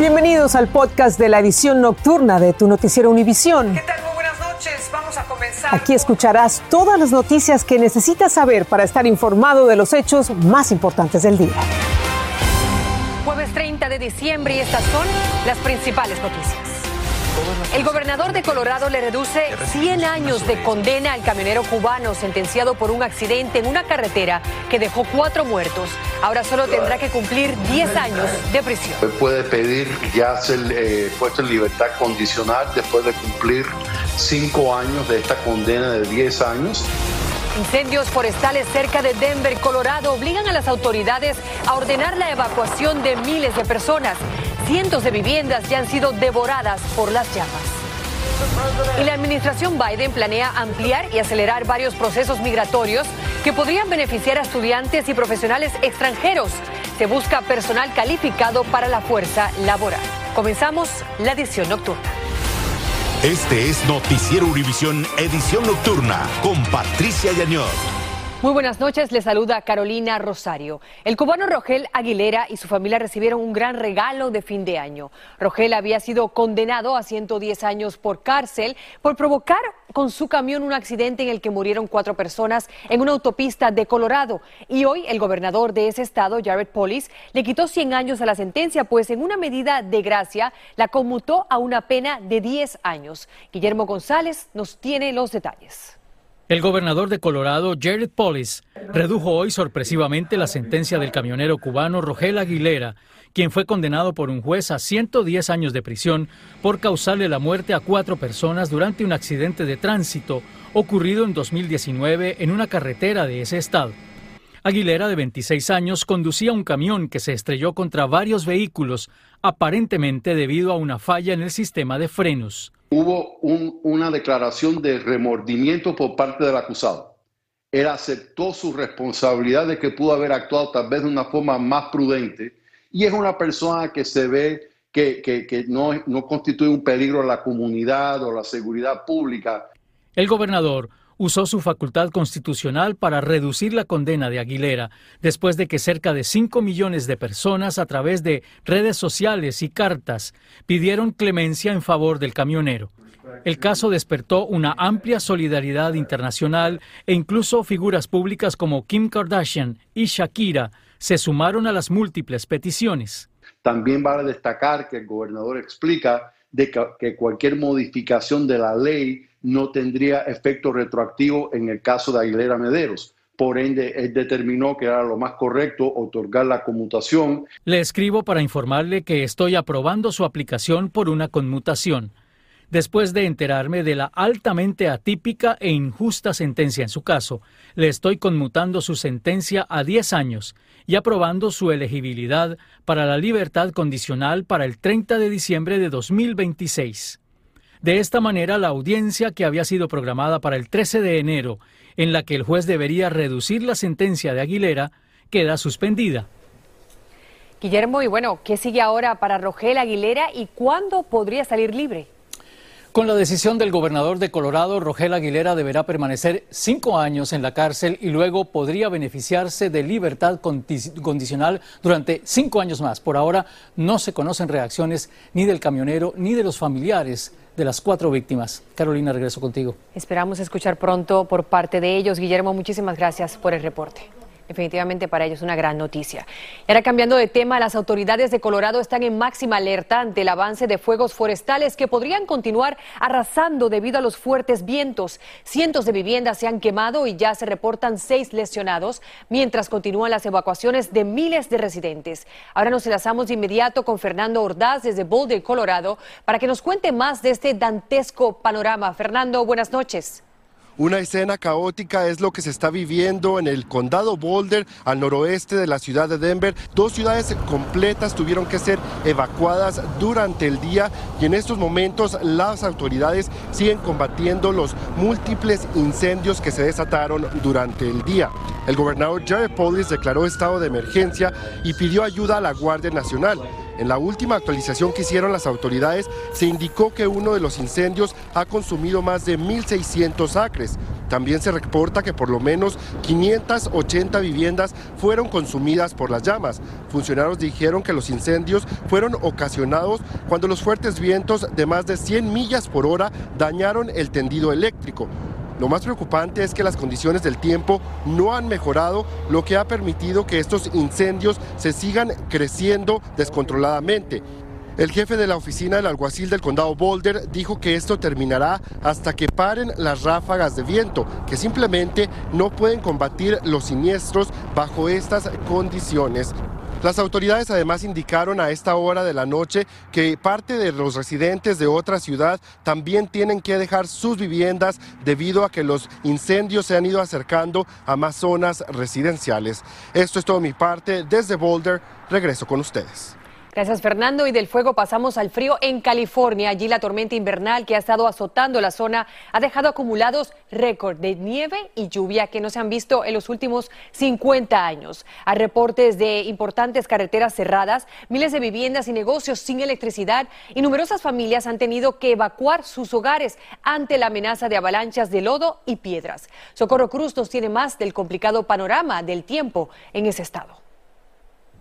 Bienvenidos al podcast de la edición nocturna de tu noticiero Univisión. ¿Qué tal? Muy buenas noches. Vamos a comenzar. Aquí escucharás todas las noticias que necesitas saber para estar informado de los hechos más importantes del día. Jueves 30 de diciembre y estas son las principales noticias. El gobernador de Colorado le reduce 100 años de condena al camionero cubano sentenciado por un accidente en una carretera que dejó cuatro muertos. Ahora solo tendrá que cumplir 10 años de prisión. Puede pedir ya ser eh, puesto en libertad condicional después de cumplir cinco años de esta condena de 10 años. Incendios forestales cerca de Denver, Colorado, obligan a las autoridades a ordenar la evacuación de miles de personas. Cientos de viviendas ya han sido devoradas por las llamas. Y la administración Biden planea ampliar y acelerar varios procesos migratorios que podrían beneficiar a estudiantes y profesionales extranjeros. Se busca personal calificado para la fuerza laboral. Comenzamos la edición nocturna. Este es Noticiero Univisión Edición Nocturna con Patricia Yañor. Muy buenas noches, le saluda Carolina Rosario. El cubano Rogel Aguilera y su familia recibieron un gran regalo de fin de año. Rogel había sido condenado a 110 años por cárcel por provocar con su camión un accidente en el que murieron cuatro personas en una autopista de Colorado. Y hoy el gobernador de ese estado, Jared Polis, le quitó 100 años a la sentencia, pues en una medida de gracia la conmutó a una pena de 10 años. Guillermo González nos tiene los detalles. El gobernador de Colorado, Jared Polis, redujo hoy sorpresivamente la sentencia del camionero cubano Rogel Aguilera, quien fue condenado por un juez a 110 años de prisión por causarle la muerte a cuatro personas durante un accidente de tránsito ocurrido en 2019 en una carretera de ese estado. Aguilera, de 26 años, conducía un camión que se estrelló contra varios vehículos, aparentemente debido a una falla en el sistema de frenos hubo una declaración de remordimiento por parte del acusado. Él aceptó su responsabilidad de que pudo haber actuado tal vez de una forma más prudente y es una persona que se ve que, que no, no constituye un peligro a la comunidad o la seguridad pública. El gobernador usó su facultad constitucional para reducir la condena de Aguilera, después de que cerca de 5 millones de personas a través de redes sociales y cartas pidieron clemencia en favor del camionero. El caso despertó una amplia solidaridad internacional e incluso figuras públicas como Kim Kardashian y Shakira se sumaron a las múltiples peticiones. También vale destacar que el gobernador explica que cualquier modificación de la ley no tendría efecto retroactivo en el caso de Aguilera Mederos. Por ende, él determinó que era lo más correcto otorgar la conmutación. Le escribo para informarle que estoy aprobando su aplicación por una conmutación. Después de enterarme de la altamente atípica e injusta sentencia en su caso, le estoy conmutando su sentencia a 10 años y aprobando su elegibilidad para la libertad condicional para el 30 de diciembre de 2026. De esta manera, la audiencia que había sido programada para el 13 de enero, en la que el juez debería reducir la sentencia de Aguilera, queda suspendida. Guillermo, y bueno, ¿qué sigue ahora para Rogel Aguilera y cuándo podría salir libre? Con la decisión del gobernador de Colorado, Rogel Aguilera deberá permanecer cinco años en la cárcel y luego podría beneficiarse de libertad condicional durante cinco años más. Por ahora no se conocen reacciones ni del camionero ni de los familiares de las cuatro víctimas. Carolina, regreso contigo. Esperamos escuchar pronto por parte de ellos. Guillermo, muchísimas gracias por el reporte definitivamente para ellos una gran noticia. Y ahora cambiando de tema, las autoridades de Colorado están en máxima alerta ante el avance de fuegos forestales que podrían continuar arrasando debido a los fuertes vientos. Cientos de viviendas se han quemado y ya se reportan seis lesionados, mientras continúan las evacuaciones de miles de residentes. Ahora nos enlazamos de inmediato con Fernando Ordaz desde Boulder, Colorado, para que nos cuente más de este dantesco panorama. Fernando, buenas noches. Una escena caótica es lo que se está viviendo en el condado Boulder, al noroeste de la ciudad de Denver. Dos ciudades completas tuvieron que ser evacuadas durante el día y en estos momentos las autoridades siguen combatiendo los múltiples incendios que se desataron durante el día. El gobernador Jared Polis declaró estado de emergencia y pidió ayuda a la Guardia Nacional. En la última actualización que hicieron las autoridades se indicó que uno de los incendios ha consumido más de 1.600 acres. También se reporta que por lo menos 580 viviendas fueron consumidas por las llamas. Funcionarios dijeron que los incendios fueron ocasionados cuando los fuertes vientos de más de 100 millas por hora dañaron el tendido eléctrico. Lo más preocupante es que las condiciones del tiempo no han mejorado, lo que ha permitido que estos incendios se sigan creciendo descontroladamente. El jefe de la oficina del alguacil del condado Boulder dijo que esto terminará hasta que paren las ráfagas de viento, que simplemente no pueden combatir los siniestros bajo estas condiciones. Las autoridades además indicaron a esta hora de la noche que parte de los residentes de otra ciudad también tienen que dejar sus viviendas debido a que los incendios se han ido acercando a más zonas residenciales. Esto es todo mi parte. Desde Boulder, regreso con ustedes. Gracias Fernando. Y del fuego pasamos al frío en California. Allí la tormenta invernal que ha estado azotando la zona ha dejado acumulados récord de nieve y lluvia que no se han visto en los últimos 50 años. Hay reportes de importantes carreteras cerradas, miles de viviendas y negocios sin electricidad y numerosas familias han tenido que evacuar sus hogares ante la amenaza de avalanchas de lodo y piedras. Socorro Cruz nos tiene más del complicado panorama del tiempo en ese estado.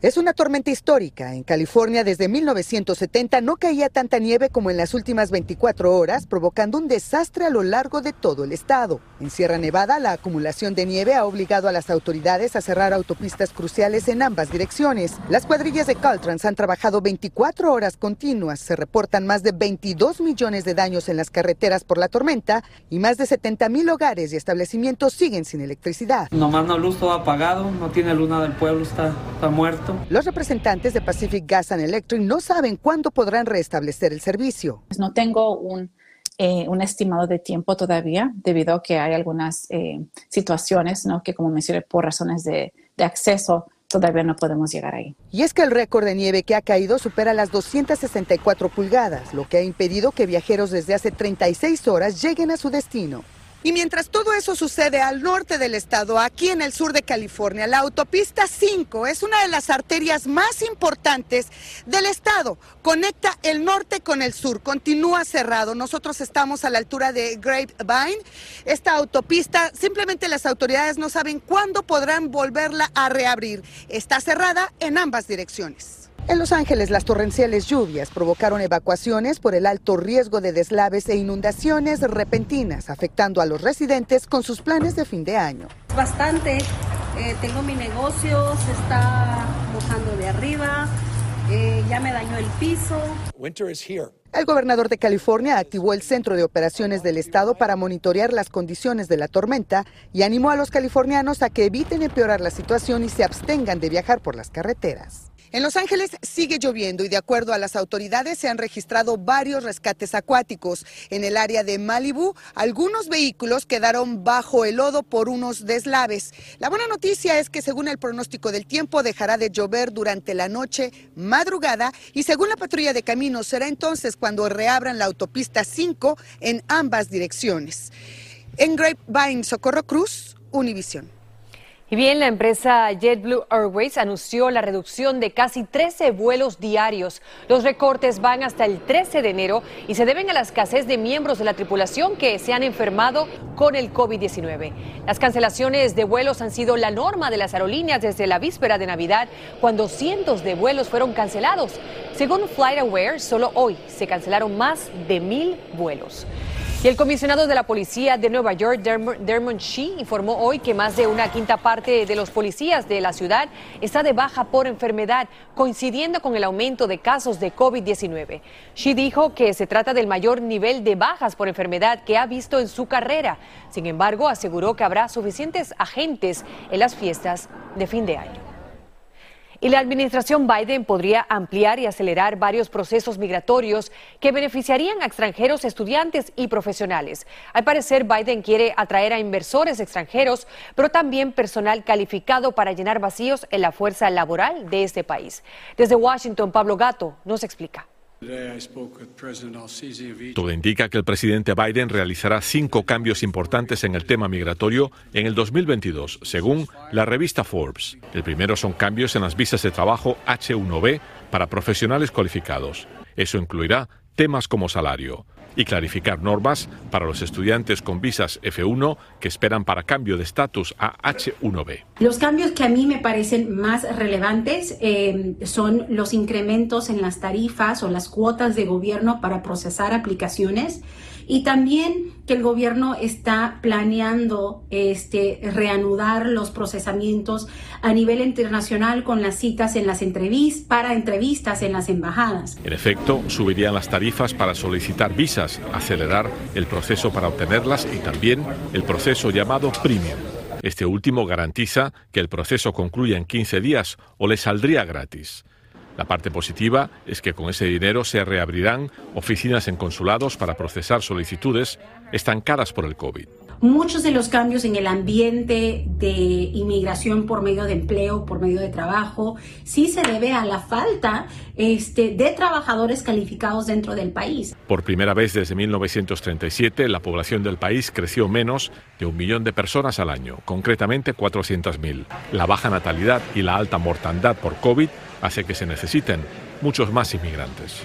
Es una tormenta histórica. En California desde 1970 no caía tanta nieve como en las últimas 24 horas, provocando un desastre a lo largo de todo el estado. En Sierra Nevada, la acumulación de nieve ha obligado a las autoridades a cerrar autopistas cruciales en ambas direcciones. Las cuadrillas de Caltrans han trabajado 24 horas continuas. Se reportan más de 22 millones de daños en las carreteras por la tormenta y más de 70 mil hogares y establecimientos siguen sin electricidad. Nomás no luz todo apagado, no tiene luna del pueblo, está, está muerto. Los representantes de Pacific Gas and Electric no saben cuándo podrán restablecer el servicio. No tengo un, eh, un estimado de tiempo todavía, debido a que hay algunas eh, situaciones ¿no? que, como mencioné, por razones de, de acceso, todavía no podemos llegar ahí. Y es que el récord de nieve que ha caído supera las 264 pulgadas, lo que ha impedido que viajeros desde hace 36 horas lleguen a su destino. Y mientras todo eso sucede al norte del estado, aquí en el sur de California, la autopista 5 es una de las arterias más importantes del estado. Conecta el norte con el sur, continúa cerrado. Nosotros estamos a la altura de Grapevine. Esta autopista, simplemente las autoridades no saben cuándo podrán volverla a reabrir. Está cerrada en ambas direcciones. En Los Ángeles, las torrenciales lluvias provocaron evacuaciones por el alto riesgo de deslaves e inundaciones repentinas, afectando a los residentes con sus planes de fin de año. Bastante. Eh, tengo mi negocio, se está mojando de arriba, eh, ya me dañó el piso. El gobernador de California activó el centro de operaciones del estado para monitorear las condiciones de la tormenta y animó a los californianos a que eviten empeorar la situación y se abstengan de viajar por las carreteras. En Los Ángeles sigue lloviendo y de acuerdo a las autoridades se han registrado varios rescates acuáticos. En el área de Malibu, algunos vehículos quedaron bajo el lodo por unos deslaves. La buena noticia es que según el pronóstico del tiempo dejará de llover durante la noche, madrugada y según la patrulla de caminos será entonces cuando reabran la autopista 5 en ambas direcciones. En Grapevine, Socorro Cruz, Univisión. Y bien, la empresa JetBlue Airways anunció la reducción de casi 13 vuelos diarios. Los recortes van hasta el 13 de enero y se deben a la escasez de miembros de la tripulación que se han enfermado con el COVID-19. Las cancelaciones de vuelos han sido la norma de las aerolíneas desde la víspera de Navidad, cuando cientos de vuelos fueron cancelados. Según FlightAware, solo hoy se cancelaron más de mil vuelos. Y el comisionado de la policía de Nueva York, Dermot Shee, informó hoy que más de una quinta parte de los policías de la ciudad está de baja por enfermedad, coincidiendo con el aumento de casos de COVID-19. Shee dijo que se trata del mayor nivel de bajas por enfermedad que ha visto en su carrera. Sin embargo, aseguró que habrá suficientes agentes en las fiestas de fin de año. Y la administración Biden podría ampliar y acelerar varios procesos migratorios que beneficiarían a extranjeros, estudiantes y profesionales. Al parecer, Biden quiere atraer a inversores extranjeros, pero también personal calificado para llenar vacíos en la fuerza laboral de este país. Desde Washington, Pablo Gato nos explica. Todo indica que el presidente Biden realizará cinco cambios importantes en el tema migratorio en el 2022, según la revista Forbes. El primero son cambios en las visas de trabajo H1B para profesionales cualificados. Eso incluirá temas como salario y clarificar normas para los estudiantes con visas F1 que esperan para cambio de estatus a H1B. Los cambios que a mí me parecen más relevantes eh, son los incrementos en las tarifas o las cuotas de gobierno para procesar aplicaciones y también que el gobierno está planeando este, reanudar los procesamientos a nivel internacional con las citas en las entrevistas, para entrevistas en las embajadas. En efecto, subirían las tarifas para solicitar visas, acelerar el proceso para obtenerlas y también el proceso llamado premium. Este último garantiza que el proceso concluya en 15 días o le saldría gratis. La parte positiva es que con ese dinero se reabrirán oficinas en consulados para procesar solicitudes estancadas por el COVID. Muchos de los cambios en el ambiente de inmigración por medio de empleo, por medio de trabajo, sí se debe a la falta este, de trabajadores calificados dentro del país. Por primera vez desde 1937, la población del país creció menos de un millón de personas al año, concretamente 400.000. La baja natalidad y la alta mortandad por COVID hace que se necesiten muchos más inmigrantes.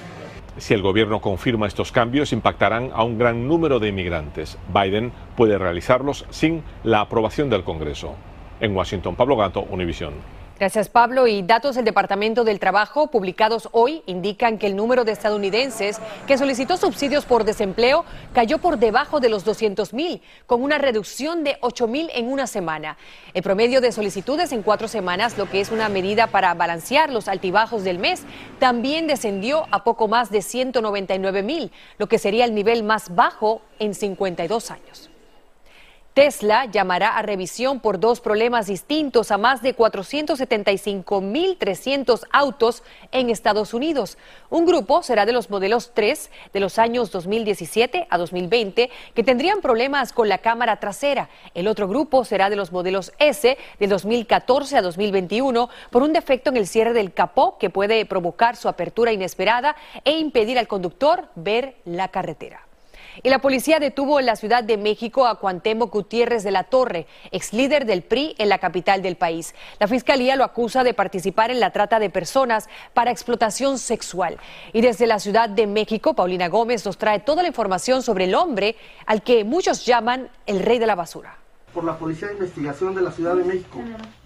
Si el gobierno confirma estos cambios, impactarán a un gran número de inmigrantes. Biden puede realizarlos sin la aprobación del Congreso. En Washington, Pablo Gato, Univisión. Gracias, Pablo. Y datos del Departamento del Trabajo publicados hoy indican que el número de estadounidenses que solicitó subsidios por desempleo cayó por debajo de los 200 mil, con una reducción de 8 mil en una semana. El promedio de solicitudes en cuatro semanas, lo que es una medida para balancear los altibajos del mes, también descendió a poco más de 199 mil, lo que sería el nivel más bajo en 52 años. Tesla llamará a revisión por dos problemas distintos a más de 475.300 autos en Estados Unidos. Un grupo será de los modelos 3 de los años 2017 a 2020 que tendrían problemas con la cámara trasera. El otro grupo será de los modelos S de 2014 a 2021 por un defecto en el cierre del capó que puede provocar su apertura inesperada e impedir al conductor ver la carretera. Y la policía detuvo en la Ciudad de México a Cuantemo Gutiérrez de la Torre, ex líder del PRI en la capital del país. La fiscalía lo acusa de participar en la trata de personas para explotación sexual. Y desde la Ciudad de México, Paulina Gómez nos trae toda la información sobre el hombre al que muchos llaman el rey de la basura por la Policía de Investigación de la Ciudad de México.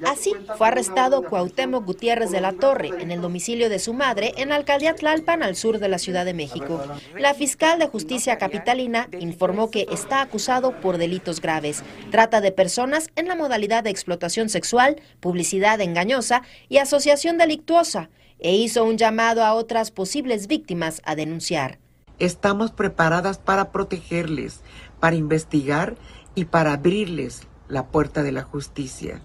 Así fue arrestado Cuauhtémoc Gutiérrez de la Torre en el domicilio de su madre en la alcaldía Tlalpan al sur de la Ciudad de México. La fiscal de justicia capitalina informó que está acusado por delitos graves, trata de personas en la modalidad de explotación sexual, publicidad engañosa y asociación delictuosa, e hizo un llamado a otras posibles víctimas a denunciar. Estamos preparadas para protegerles, para investigar y para abrirles la puerta de la justicia.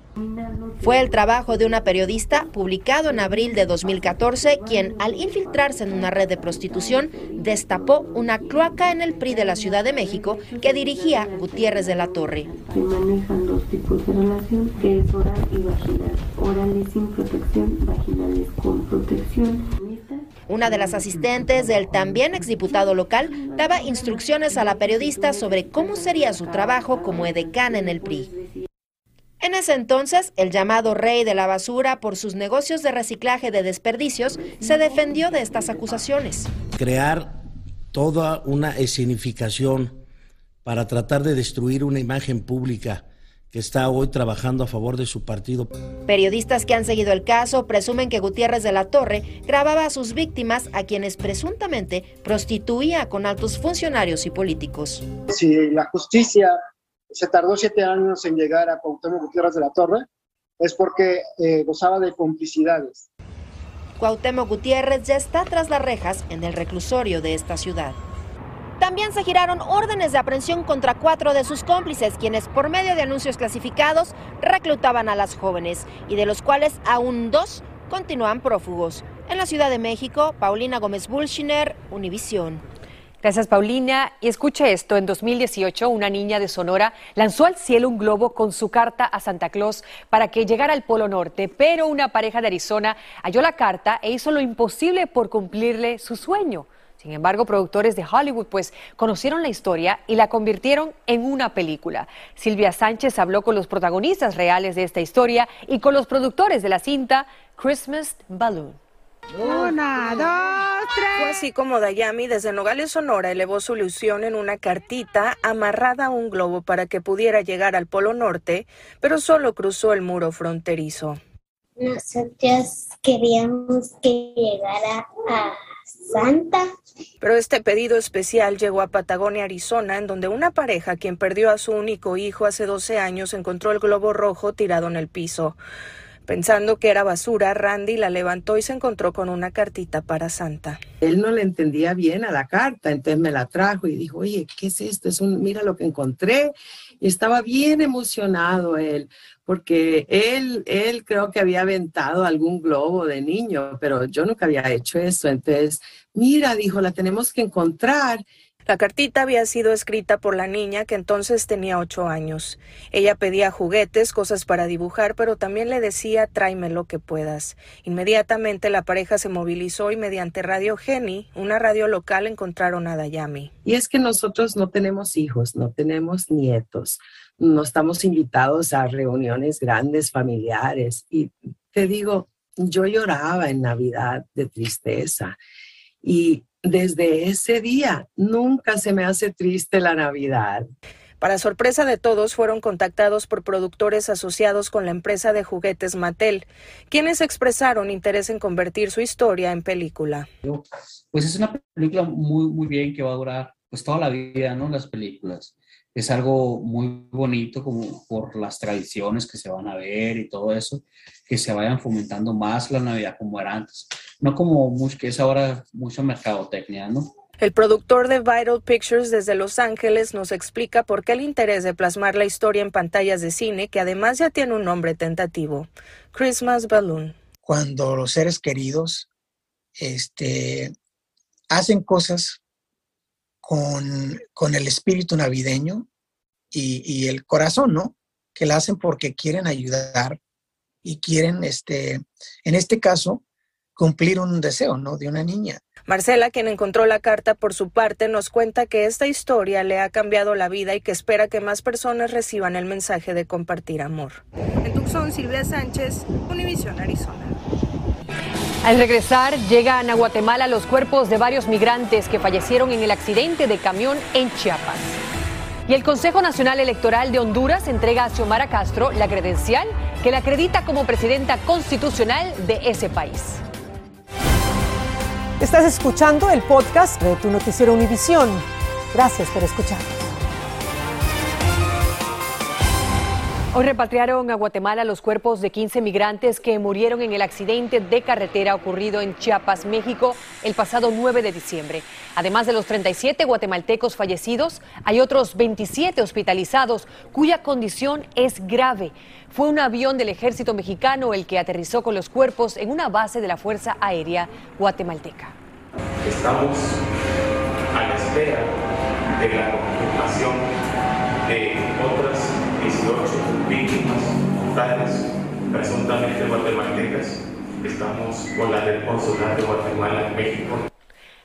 Fue el trabajo de una periodista publicado en abril de 2014 quien, al infiltrarse en una red de prostitución, destapó una cloaca en el PRI de la Ciudad de México que dirigía Gutiérrez de la Torre. Se manejan dos tipos de relación, que es oral y vaginal. Orales sin protección, vaginales con protección. Una de las asistentes del también exdiputado local daba instrucciones a la periodista sobre cómo sería su trabajo como edecán en el PRI. En ese entonces, el llamado rey de la basura por sus negocios de reciclaje de desperdicios se defendió de estas acusaciones. Crear toda una escenificación para tratar de destruir una imagen pública que está hoy trabajando a favor de su partido. Periodistas que han seguido el caso presumen que Gutiérrez de la Torre grababa a sus víctimas a quienes presuntamente prostituía con altos funcionarios y políticos. Si la justicia se tardó siete años en llegar a Cuauhtémoc Gutiérrez de la Torre, es porque eh, gozaba de complicidades. Cuauhtémoc Gutiérrez ya está tras las rejas en el reclusorio de esta ciudad. También se giraron órdenes de aprehensión contra cuatro de sus cómplices, quienes por medio de anuncios clasificados reclutaban a las jóvenes y de los cuales aún dos continúan prófugos. En la Ciudad de México, Paulina Gómez Bulshiner, Univisión. Gracias, Paulina. Y escuche esto, en 2018 una niña de Sonora lanzó al cielo un globo con su carta a Santa Claus para que llegara al Polo Norte, pero una pareja de Arizona halló la carta e hizo lo imposible por cumplirle su sueño. Sin embargo, productores de Hollywood pues conocieron la historia y la convirtieron en una película. Silvia Sánchez habló con los protagonistas reales de esta historia y con los productores de la cinta Christmas Balloon. Una, dos, tres. Fue así como Dayami desde Nogales, Sonora, elevó su ilusión en una cartita amarrada a un globo para que pudiera llegar al Polo Norte, pero solo cruzó el muro fronterizo. Nosotros queríamos que llegara a Santa. Pero este pedido especial llegó a Patagonia, Arizona, en donde una pareja, quien perdió a su único hijo hace 12 años, encontró el globo rojo tirado en el piso. Pensando que era basura, Randy la levantó y se encontró con una cartita para Santa. Él no le entendía bien a la carta, entonces me la trajo y dijo, oye, ¿qué es esto? Es un, mira lo que encontré. Y estaba bien emocionado él, porque él, él creo que había aventado algún globo de niño, pero yo nunca había hecho eso. Entonces, mira, dijo, la tenemos que encontrar. La cartita había sido escrita por la niña que entonces tenía ocho años. Ella pedía juguetes, cosas para dibujar, pero también le decía tráeme lo que puedas. Inmediatamente la pareja se movilizó y mediante Radio Geni, una radio local, encontraron a Dayami. Y es que nosotros no tenemos hijos, no tenemos nietos, no estamos invitados a reuniones grandes familiares. Y te digo, yo lloraba en Navidad de tristeza. Y desde ese día nunca se me hace triste la Navidad. Para sorpresa de todos, fueron contactados por productores asociados con la empresa de juguetes Mattel, quienes expresaron interés en convertir su historia en película. Pues es una película muy, muy bien que va a durar pues toda la vida, ¿no? Las películas. Es algo muy bonito como por las tradiciones que se van a ver y todo eso, que se vayan fomentando más la Navidad como era antes. No como mucho, que es ahora mucha mercadotecnia, ¿no? El productor de Vital Pictures desde Los Ángeles nos explica por qué el interés de plasmar la historia en pantallas de cine, que además ya tiene un nombre tentativo, Christmas Balloon. Cuando los seres queridos este, hacen cosas con, con el espíritu navideño y, y, el corazón, ¿no? Que la hacen porque quieren ayudar y quieren, este, en este caso, cumplir un deseo, ¿no? De una niña. Marcela, quien encontró la carta por su parte, nos cuenta que esta historia le ha cambiado la vida y que espera que más personas reciban el mensaje de compartir amor. En Tucson, Silvia Sánchez, Univision, Arizona. Al regresar, llegan a Guatemala los cuerpos de varios migrantes que fallecieron en el accidente de camión en Chiapas. Y el Consejo Nacional Electoral de Honduras entrega a Xiomara Castro la credencial que la acredita como presidenta constitucional de ese país. Estás escuchando el podcast de tu noticiero Univisión. Gracias por escuchar. Hoy repatriaron a Guatemala los cuerpos de 15 migrantes que murieron en el accidente de carretera ocurrido en Chiapas, México, el pasado 9 de diciembre. Además de los 37 guatemaltecos fallecidos, hay otros 27 hospitalizados cuya condición es grave. Fue un avión del ejército mexicano el que aterrizó con los cuerpos en una base de la Fuerza Aérea guatemalteca. Estamos a la espera de la víctimas mortales, presuntamente guatemaltecas. Estamos con la del de Guatemala México.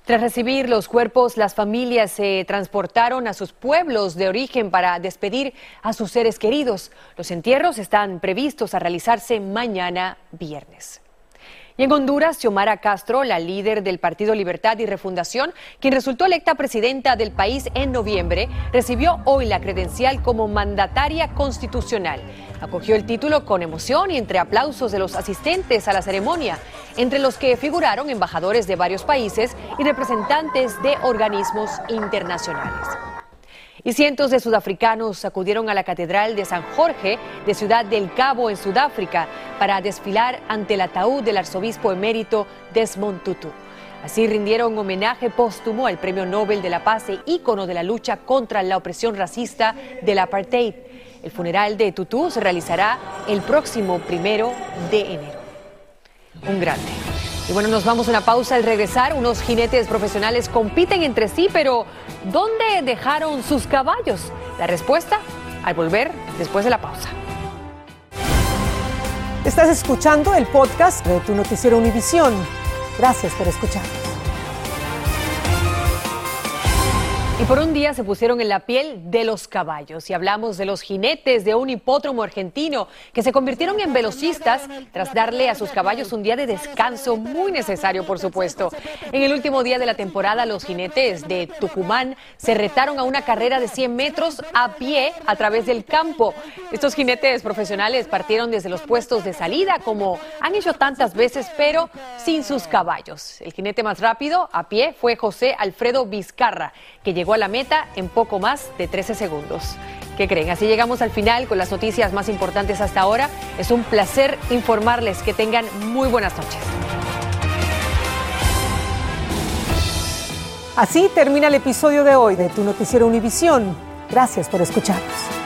Tras recibir los cuerpos, las familias se transportaron a sus pueblos de origen para despedir a sus seres queridos. Los entierros están previstos a realizarse mañana viernes. Y en Honduras, Xiomara Castro, la líder del Partido Libertad y Refundación, quien resultó electa presidenta del país en noviembre, recibió hoy la credencial como mandataria constitucional. Acogió el título con emoción y entre aplausos de los asistentes a la ceremonia, entre los que figuraron embajadores de varios países y representantes de organismos internacionales. Y cientos de sudafricanos acudieron a la Catedral de San Jorge de Ciudad del Cabo en Sudáfrica para desfilar ante el ataúd del arzobispo emérito Desmond Tutu. Así rindieron homenaje póstumo al Premio Nobel de la Paz e ícono de la lucha contra la opresión racista del apartheid. El funeral de Tutu se realizará el próximo primero de enero. Un grande. Y bueno, nos vamos a una pausa al regresar. Unos jinetes profesionales compiten entre sí, pero ¿dónde dejaron sus caballos? La respuesta al volver después de la pausa. Estás escuchando el podcast de tu noticiero Univisión. Gracias por escuchar. Y por un día se pusieron en la piel de los caballos y hablamos de los jinetes de un hipódromo argentino que se convirtieron en velocistas tras darle a sus caballos un día de descanso muy necesario, por supuesto. En el último día de la temporada, los jinetes de Tucumán se retaron a una carrera de 100 metros a pie a través del campo. Estos jinetes profesionales partieron desde los puestos de salida, como han hecho tantas veces, pero sin sus caballos. El jinete más rápido a pie fue José Alfredo Vizcarra, que llegó a la meta en poco más de 13 segundos. ¿Qué creen? Así llegamos al final con las noticias más importantes hasta ahora. Es un placer informarles que tengan muy buenas noches. Así termina el episodio de hoy de Tu Noticiero Univisión. Gracias por escucharnos.